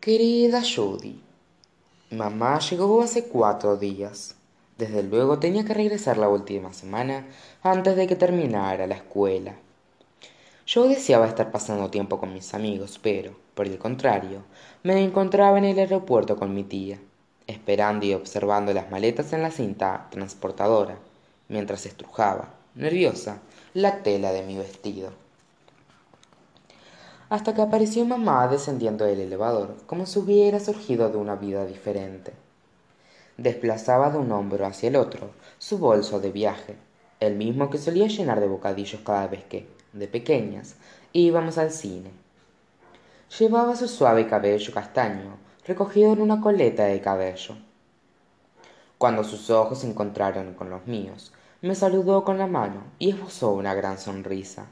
Querida Judy, mamá llegó hace cuatro días. Desde luego tenía que regresar la última semana antes de que terminara la escuela. Yo deseaba estar pasando tiempo con mis amigos, pero, por el contrario, me encontraba en el aeropuerto con mi tía, esperando y observando las maletas en la cinta transportadora, mientras estrujaba, nerviosa, la tela de mi vestido hasta que apareció mamá descendiendo del elevador, como si hubiera surgido de una vida diferente. Desplazaba de un hombro hacia el otro su bolso de viaje, el mismo que solía llenar de bocadillos cada vez que, de pequeñas, íbamos al cine. Llevaba su suave cabello castaño recogido en una coleta de cabello. Cuando sus ojos se encontraron con los míos, me saludó con la mano y esbozó una gran sonrisa.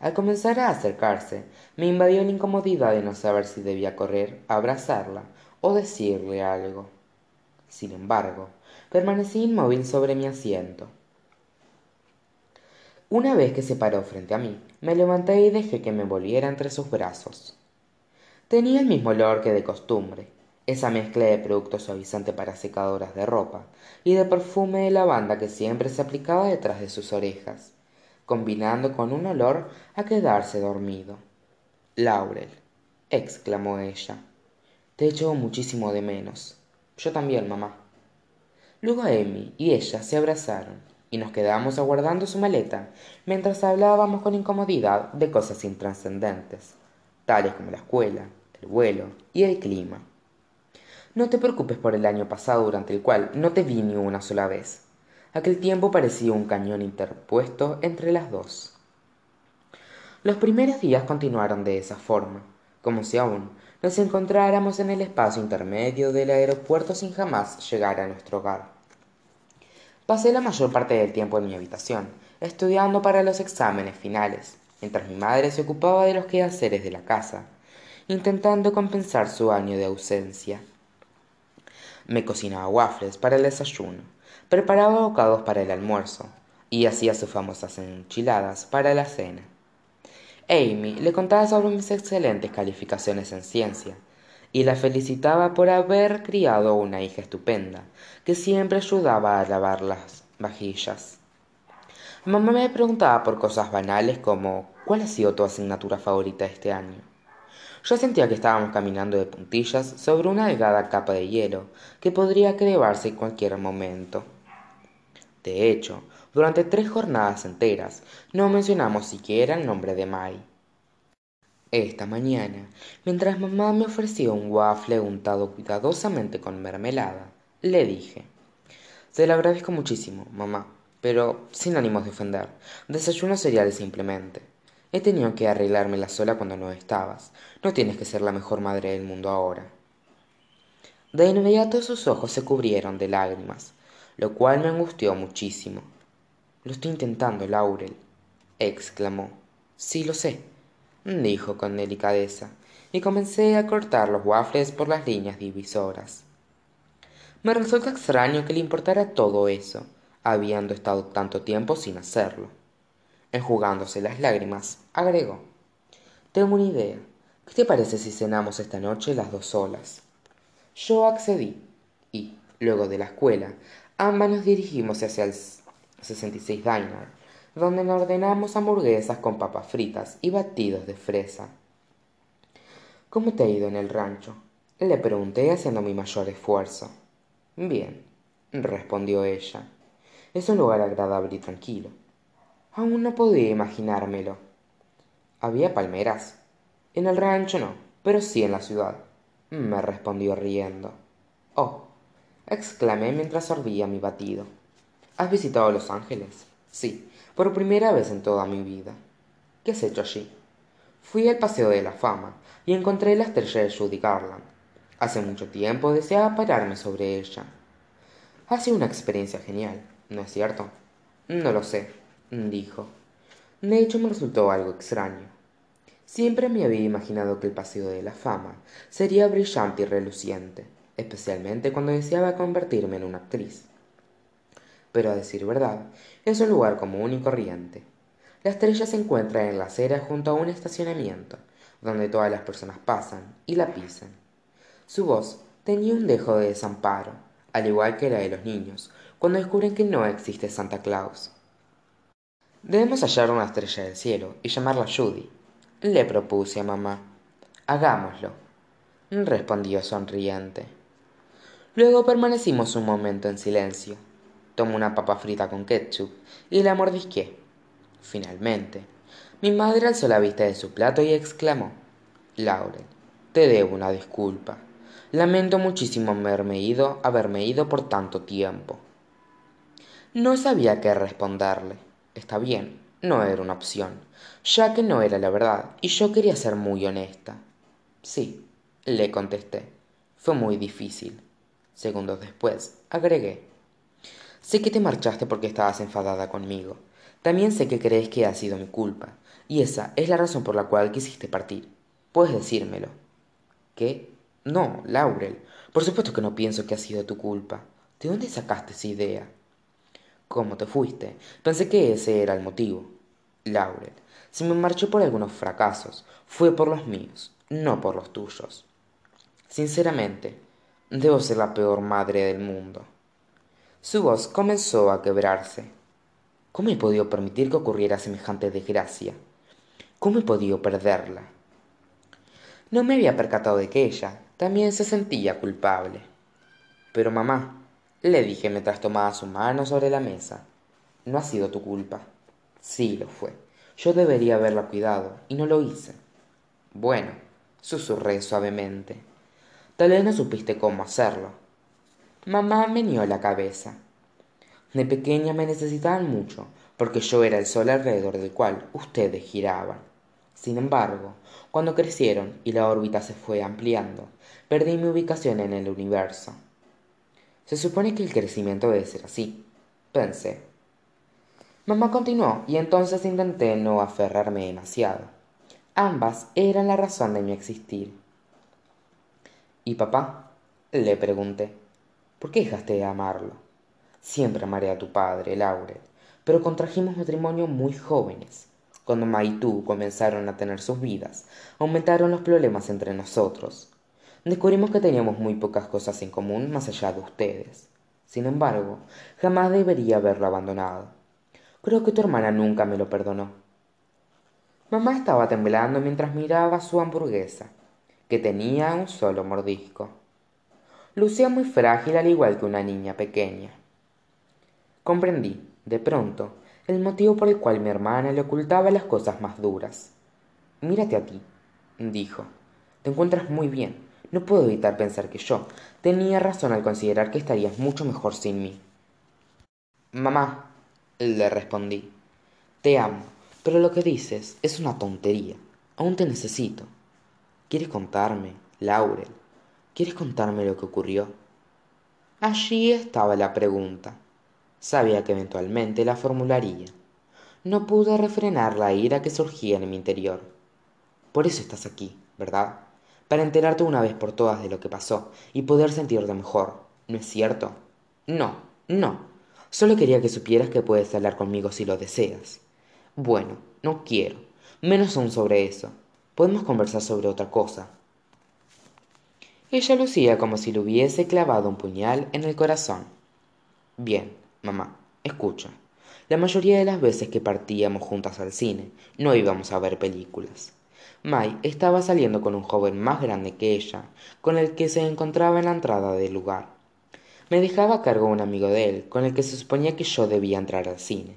Al comenzar a acercarse, me invadió la incomodidad de no saber si debía correr abrazarla o decirle algo. Sin embargo, permanecí inmóvil sobre mi asiento. Una vez que se paró frente a mí, me levanté y dejé que me volviera entre sus brazos. Tenía el mismo olor que de costumbre, esa mezcla de producto suavizante para secadoras de ropa y de perfume de lavanda que siempre se aplicaba detrás de sus orejas combinando con un olor a quedarse dormido. Laurel, exclamó ella, te echo muchísimo de menos. Yo también, mamá. Luego Amy y ella se abrazaron y nos quedamos aguardando su maleta mientras hablábamos con incomodidad de cosas intranscendentes, tales como la escuela, el vuelo y el clima. No te preocupes por el año pasado durante el cual no te vi ni una sola vez. Aquel tiempo parecía un cañón interpuesto entre las dos. Los primeros días continuaron de esa forma, como si aún nos encontráramos en el espacio intermedio del aeropuerto sin jamás llegar a nuestro hogar. Pasé la mayor parte del tiempo en mi habitación, estudiando para los exámenes finales, mientras mi madre se ocupaba de los quehaceres de la casa, intentando compensar su año de ausencia. Me cocinaba waffles para el desayuno, preparaba bocados para el almuerzo y hacía sus famosas enchiladas para la cena. Amy le contaba sobre mis excelentes calificaciones en ciencia y la felicitaba por haber criado una hija estupenda que siempre ayudaba a lavar las vajillas. Mamá me preguntaba por cosas banales como ¿cuál ha sido tu asignatura favorita este año? Yo sentía que estábamos caminando de puntillas sobre una delgada capa de hielo que podría crevarse en cualquier momento. De hecho, durante tres jornadas enteras no mencionamos siquiera el nombre de Mai. Esta mañana, mientras mamá me ofreció un waffle untado cuidadosamente con mermelada, le dije Se lo agradezco muchísimo, mamá, pero sin ánimos de ofender. Desayuno cereales simplemente. He tenido que arreglármela sola cuando no estabas. No tienes que ser la mejor madre del mundo ahora. De inmediato sus ojos se cubrieron de lágrimas, lo cual me angustió muchísimo. Lo estoy intentando, Laurel, exclamó. Sí, lo sé, dijo con delicadeza, y comencé a cortar los waffles por las líneas divisoras. Me resulta extraño que le importara todo eso, habiendo estado tanto tiempo sin hacerlo. Enjugándose las lágrimas, agregó Tengo una idea. ¿Qué te parece si cenamos esta noche las dos solas? Yo accedí, y, luego de la escuela, ambas nos dirigimos hacia el 66 Diner, donde nos ordenamos hamburguesas con papas fritas y batidos de fresa. ¿Cómo te ha ido en el rancho? Le pregunté haciendo mi mayor esfuerzo. Bien, respondió ella. Es un lugar agradable y tranquilo. Aún no podía imaginármelo. Había palmeras. En el rancho no, pero sí en la ciudad, me respondió riendo. Oh, exclamé mientras sorbía mi batido. ¿Has visitado Los Ángeles? Sí, por primera vez en toda mi vida. ¿Qué has hecho allí? Fui al Paseo de la Fama y encontré la estrella de Judy Garland. Hace mucho tiempo deseaba pararme sobre ella. Ha sido una experiencia genial, ¿no es cierto? No lo sé, dijo. De hecho me resultó algo extraño. Siempre me había imaginado que el Paseo de la Fama sería brillante y reluciente, especialmente cuando deseaba convertirme en una actriz. Pero a decir verdad, es un lugar común y corriente. La estrella se encuentra en la acera junto a un estacionamiento, donde todas las personas pasan y la pisan. Su voz tenía un dejo de desamparo, al igual que la de los niños, cuando descubren que no existe Santa Claus. Debemos hallar una estrella del cielo y llamarla Judy, le propuse a mamá. Hagámoslo, respondió sonriente. Luego permanecimos un momento en silencio. Tomé una papa frita con ketchup y la mordisqué. Finalmente, mi madre alzó la vista de su plato y exclamó: Laurel, te debo una disculpa. Lamento muchísimo haberme ido, haberme ido por tanto tiempo. No sabía qué responderle. Está bien, no era una opción, ya que no era la verdad y yo quería ser muy honesta. Sí, le contesté. Fue muy difícil. Segundos después, agregué. Sé que te marchaste porque estabas enfadada conmigo. También sé que crees que ha sido mi culpa, y esa es la razón por la cual quisiste partir. Puedes decírmelo. ¿Qué? No, Laurel. Por supuesto que no pienso que ha sido tu culpa. ¿De dónde sacaste esa idea? ¿Cómo te fuiste? Pensé que ese era el motivo. Laurel, si me marché por algunos fracasos, fue por los míos, no por los tuyos. Sinceramente, Debo ser la peor madre del mundo. Su voz comenzó a quebrarse. ¿Cómo he podido permitir que ocurriera semejante desgracia? ¿Cómo he podido perderla? No me había percatado de que ella también se sentía culpable. Pero mamá, le dije mientras tomaba su mano sobre la mesa, no ha sido tu culpa. Sí lo fue. Yo debería haberla cuidado y no lo hice. Bueno, susurré suavemente. Tal vez no supiste cómo hacerlo. Mamá meneó la cabeza. De pequeña me necesitaban mucho, porque yo era el sol alrededor del cual ustedes giraban. Sin embargo, cuando crecieron y la órbita se fue ampliando, perdí mi ubicación en el universo. Se supone que el crecimiento debe ser así, pensé. Mamá continuó y entonces intenté no aferrarme demasiado. Ambas eran la razón de mi existir. ¿Y papá? Le pregunté. ¿Por qué dejaste de amarlo? Siempre amaré a tu padre, Laurel, pero contrajimos matrimonio muy jóvenes. Cuando Ma y tú comenzaron a tener sus vidas, aumentaron los problemas entre nosotros. Descubrimos que teníamos muy pocas cosas en común más allá de ustedes. Sin embargo, jamás debería haberlo abandonado. Creo que tu hermana nunca me lo perdonó. Mamá estaba temblando mientras miraba su hamburguesa que tenía un solo mordisco. Lucía muy frágil al igual que una niña pequeña. Comprendí, de pronto, el motivo por el cual mi hermana le ocultaba las cosas más duras. Mírate a ti, dijo. Te encuentras muy bien. No puedo evitar pensar que yo tenía razón al considerar que estarías mucho mejor sin mí. Mamá, le respondí, te amo, pero lo que dices es una tontería. Aún te necesito. ¿Quieres contarme, Laurel? ¿Quieres contarme lo que ocurrió? Allí estaba la pregunta. Sabía que eventualmente la formularía. No pude refrenar la ira que surgía en mi interior. Por eso estás aquí, ¿verdad? Para enterarte una vez por todas de lo que pasó y poder sentirte mejor, ¿no es cierto? No, no. Solo quería que supieras que puedes hablar conmigo si lo deseas. Bueno, no quiero. Menos aún sobre eso. Podemos conversar sobre otra cosa. Ella lucía como si le hubiese clavado un puñal en el corazón. Bien, mamá, escucha. La mayoría de las veces que partíamos juntas al cine, no íbamos a ver películas. Mai estaba saliendo con un joven más grande que ella, con el que se encontraba en la entrada del lugar. Me dejaba a cargo un amigo de él, con el que se suponía que yo debía entrar al cine.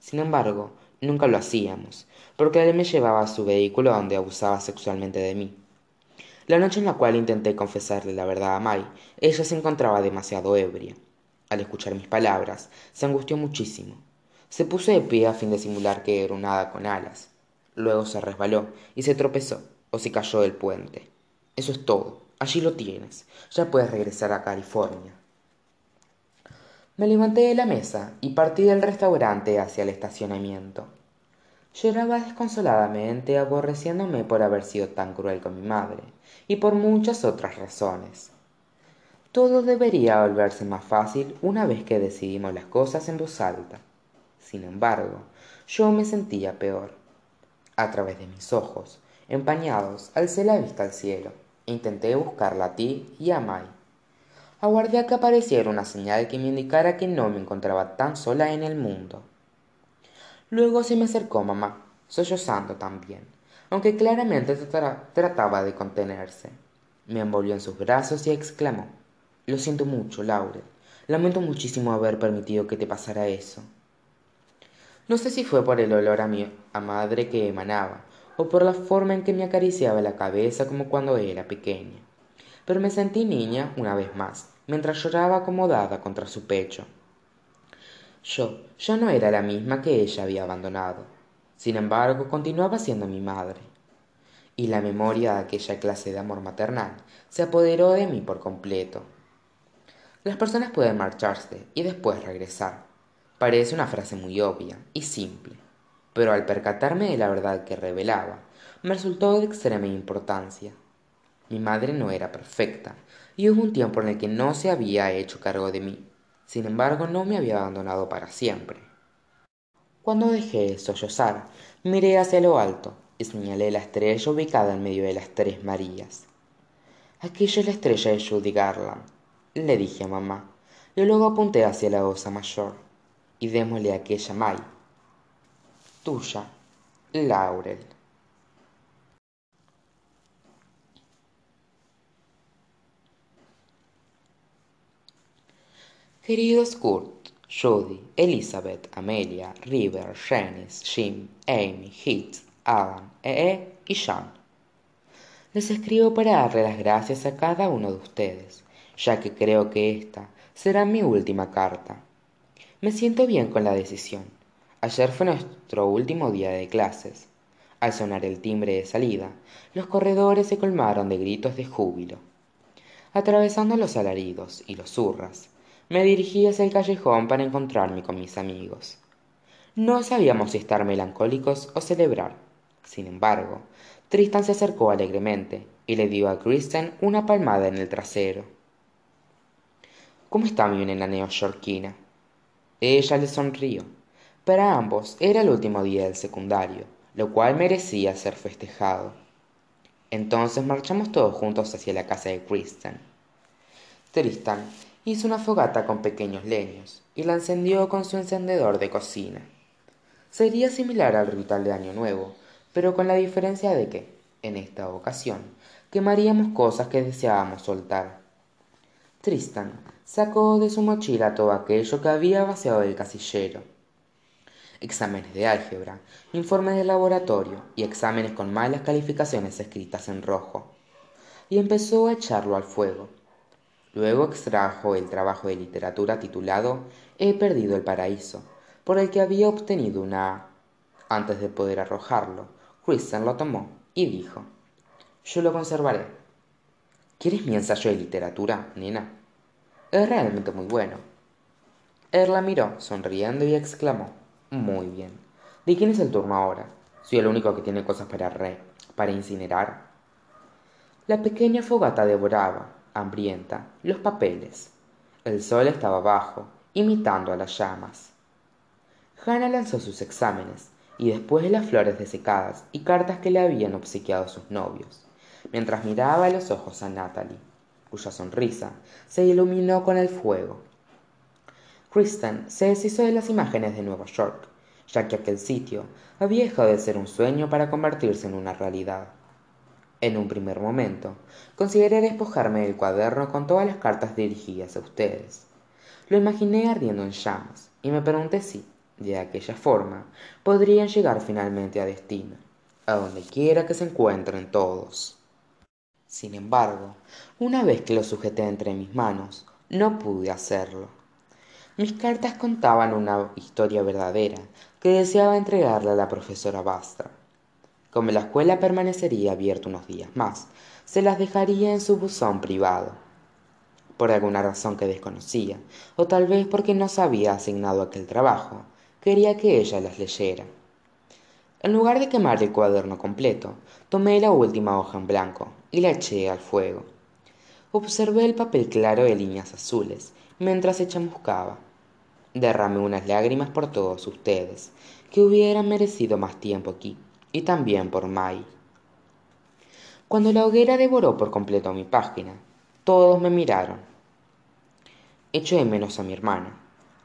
Sin embargo, nunca lo hacíamos, porque él me llevaba a su vehículo donde abusaba sexualmente de mí. La noche en la cual intenté confesarle la verdad a Mai, ella se encontraba demasiado ebria. Al escuchar mis palabras, se angustió muchísimo. Se puso de pie a fin de simular que era un hada con alas. Luego se resbaló y se tropezó o se cayó del puente. Eso es todo. Allí lo tienes. Ya puedes regresar a California. Me levanté de la mesa y partí del restaurante hacia el estacionamiento. Lloraba desconsoladamente, aborreciéndome por haber sido tan cruel con mi madre, y por muchas otras razones. Todo debería volverse más fácil una vez que decidimos las cosas en voz alta. Sin embargo, yo me sentía peor. A través de mis ojos, empañados alcé la vista al cielo e intenté buscarla a ti y a May aguardé a que apareciera una señal que me indicara que no me encontraba tan sola en el mundo luego se me acercó mamá sollozando también aunque claramente trataba de contenerse. Me envolvió en sus brazos y exclamó lo siento mucho laurel. Lamento muchísimo haber permitido que te pasara eso no sé si fue por el olor a mi madre que emanaba o por la forma en que me acariciaba la cabeza como cuando era pequeña pero me sentí niña una vez más mientras lloraba acomodada contra su pecho yo ya no era la misma que ella había abandonado. Sin embargo continuaba siendo mi madre. Y la memoria de aquella clase de amor maternal se apoderó de mí por completo. Las personas pueden marcharse y después regresar. Parece una frase muy obvia y simple pero al percatarme de la verdad que revelaba me resultó de extrema importancia. Mi madre no era perfecta y hubo un tiempo en el que no se había hecho cargo de mí sin embargo no me había abandonado para siempre. Cuando dejé de sollozar miré hacia lo alto y señalé la estrella ubicada en medio de las tres marías. Aquella es la estrella de judy garland le dije a mamá y luego apunté hacia la osa mayor y démosle a aquella may. Tuya laurel queridos kurt judy elizabeth amelia river janice jim amy heath adam ee y john les escribo para darle las gracias a cada uno de ustedes ya que creo que esta será mi última carta. Me siento bien con la decisión. Ayer fue nuestro último día de clases. Al sonar el timbre de salida los corredores se colmaron de gritos de júbilo atravesando los alaridos y los zurras me dirigí hacia el callejón para encontrarme con mis amigos. No sabíamos si estar melancólicos o celebrar. Sin embargo tristan se acercó alegremente y le dio a kristen una palmada en el trasero. Cómo está mi nena neoyorquina ella le sonrió. Para ambos era el último día del secundario lo cual merecía ser festejado. Entonces marchamos todos juntos hacia la casa de kristen. Tristan hizo una fogata con pequeños leños y la encendió con su encendedor de cocina. Sería similar al ritual de año nuevo pero con la diferencia de que en esta ocasión quemaríamos cosas que deseábamos soltar. Tristan sacó de su mochila todo aquello que había vaciado del casillero. Exámenes de álgebra informes de laboratorio y exámenes con malas calificaciones escritas en rojo. Y empezó a echarlo al fuego luego extrajo el trabajo de literatura titulado he perdido el paraíso por el que había obtenido una a antes de poder arrojarlo. Kristen lo tomó y dijo yo lo conservaré quieres mi ensayo de literatura nena es realmente muy bueno. Él la miró sonriendo y exclamó muy bien. De quién es el turno ahora soy el único que tiene cosas para re para incinerar la pequeña fogata devoraba hambrienta los papeles. El sol estaba bajo imitando a las llamas. Hannah lanzó sus exámenes y después las flores desecadas y cartas que le habían obsequiado sus novios mientras miraba a los ojos a natalie cuya sonrisa se iluminó con el fuego. Kristen se deshizo de las imágenes de nueva york ya que aquel sitio había dejado de ser un sueño para convertirse en una realidad en un primer momento. Consideré despojarme del cuaderno con todas las cartas dirigidas a ustedes. Lo imaginé ardiendo en llamas y me pregunté si de aquella forma podrían llegar finalmente a destino a donde quiera que se encuentren todos. Sin embargo una vez que lo sujeté entre mis manos no pude hacerlo. Mis cartas contaban una historia verdadera que deseaba entregarle a la profesora Bastra. Como la escuela permanecería abierta unos días más, se las dejaría en su buzón privado. Por alguna razón que desconocía, o tal vez porque no se había asignado aquel trabajo, quería que ella las leyera. En lugar de quemar el cuaderno completo, tomé la última hoja en blanco y la eché al fuego. Observé el papel claro de líneas azules mientras se chamuscaba. Derramé unas lágrimas por todos ustedes, que hubieran merecido más tiempo aquí, y también por May. Cuando la hoguera devoró por completo mi página, todos me miraron. Echo de menos a mi hermana,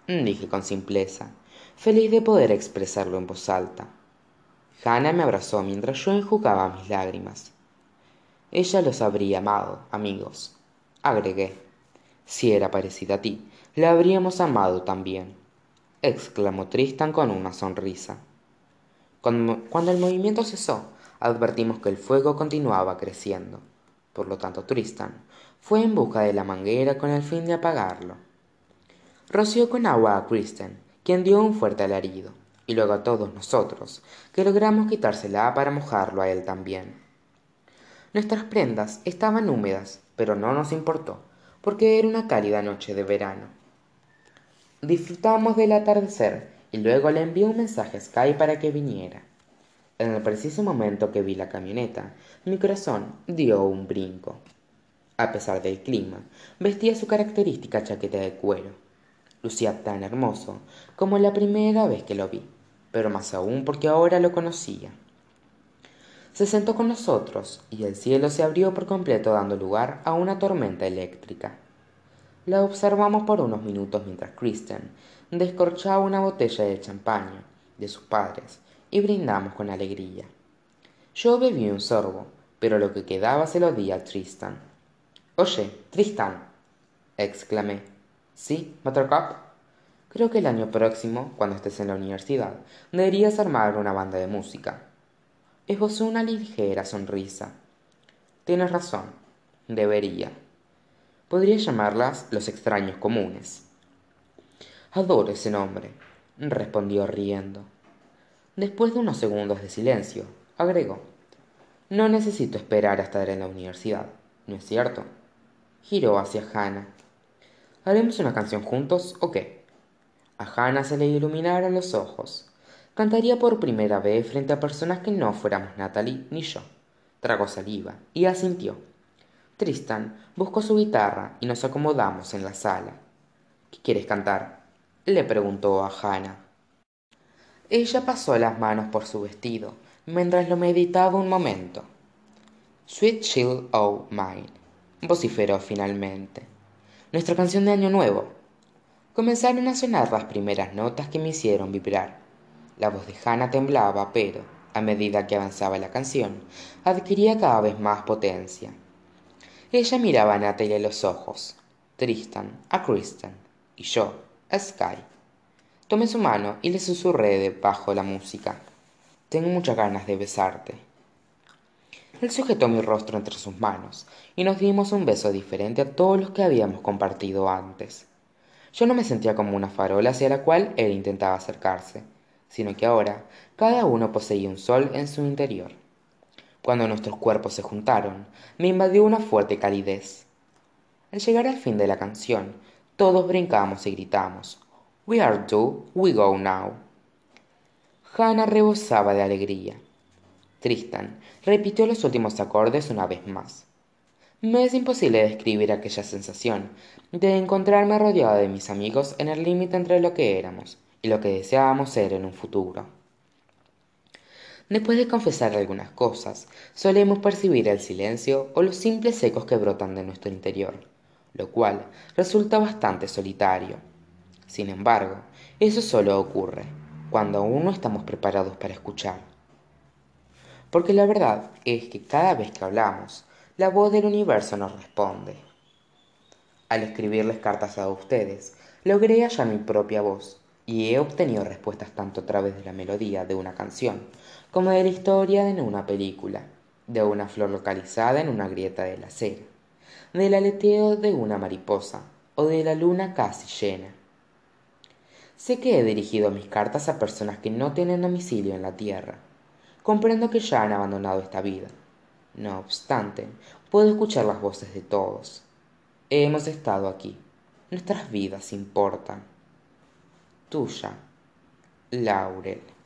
dije con simpleza, feliz de poder expresarlo en voz alta. Hannah me abrazó mientras yo enjugaba mis lágrimas. Ella los habría amado, amigos, agregué. Si era parecida a ti, la habríamos amado también, exclamó Tristan con una sonrisa. Cuando, el movimiento cesó, advertimos que el fuego continuaba creciendo. Por lo tanto, Tristan fue en busca de la manguera con el fin de apagarlo. Roció con agua a Kristen, quien dio un fuerte alarido, y luego a todos nosotros, que logramos quitársela para mojarlo a él también. Nuestras prendas estaban húmedas, pero no nos importó, porque era una cálida noche de verano. Disfrutamos del atardecer y luego le envié un mensaje a Sky para que viniera. En el preciso momento que vi la camioneta, mi corazón dio un brinco. A pesar del clima, vestía su característica chaqueta de cuero. Lucía tan hermoso como la primera vez que lo vi, pero más aún porque ahora lo conocía. Se sentó con nosotros y el cielo se abrió por completo dando lugar a una tormenta eléctrica. La observamos por unos minutos mientras Kristen descorchaba una botella de champaña de sus padres y brindamos con alegría. Yo bebí un sorbo, pero lo que quedaba se lo di a Tristan. Oye, Tristan, exclamé. ¿Sí, Buttercup? Creo que el año próximo, cuando estés en la universidad, deberías armar una banda de música. Esbozó una ligera sonrisa. Tienes razón, debería. Podría llamarlas los extraños comunes. Adoro ese nombre, respondió riendo. Después de unos segundos de silencio, agregó. No necesito esperar a estar en la universidad, ¿no es cierto? giró hacia Hannah. ¿Haremos una canción juntos o qué? A Hannah se le iluminaron los ojos. Cantaría por primera vez frente a personas que no fuéramos Natalie ni yo. Tragó saliva y asintió. Tristan buscó su guitarra y nos acomodamos en la sala. ¿Qué quieres cantar? Le preguntó a Hannah. Ella pasó las manos por su vestido mientras lo meditaba un momento. Sweet Chill O' Mine vociferó finalmente. Nuestra canción de Año Nuevo. Comenzaron a sonar las primeras notas que me hicieron vibrar. La voz de Hannah temblaba, pero, a medida que avanzaba la canción, adquiría cada vez más potencia. Ella miraba a Natalie a los ojos, Tristan a Kristen y yo Sky. Tomé su mano y le susurré debajo la música. Tengo muchas ganas de besarte. Él sujetó mi rostro entre sus manos y nos dimos un beso diferente a todos los que habíamos compartido antes. Yo no me sentía como una farola hacia la cual él intentaba acercarse, sino que ahora cada uno poseía un sol en su interior. Cuando nuestros cuerpos se juntaron, me invadió una fuerte calidez. Al llegar al fin de la canción, todos brincamos y gritamos: We are two, we go now. Hannah rebosaba de alegría. Tristan repitió los últimos acordes una vez más. Me es imposible describir aquella sensación de encontrarme rodeado de mis amigos en el límite entre lo que éramos y lo que deseábamos ser en un futuro. Después de confesar algunas cosas, solemos percibir el silencio o los simples ecos que brotan de nuestro interior, lo cual resulta bastante solitario. Sin embargo, eso solo ocurre cuando aún no estamos preparados para escuchar. Porque la verdad es que cada vez que hablamos, la voz del universo nos responde. Al escribirles cartas a ustedes, logré hallar mi propia voz y he obtenido respuestas tanto a través de la melodía de una canción como de la historia de una película, de una flor localizada en una grieta de la acera, del aleteo de una mariposa o de la luna casi llena. Sé que he dirigido mis cartas a personas que no tienen domicilio en la Tierra, comprendo que ya han abandonado esta vida. No obstante, puedo escuchar las voces de todos. Hemos estado aquí. Nuestras vidas importan. Tuya, Laurel.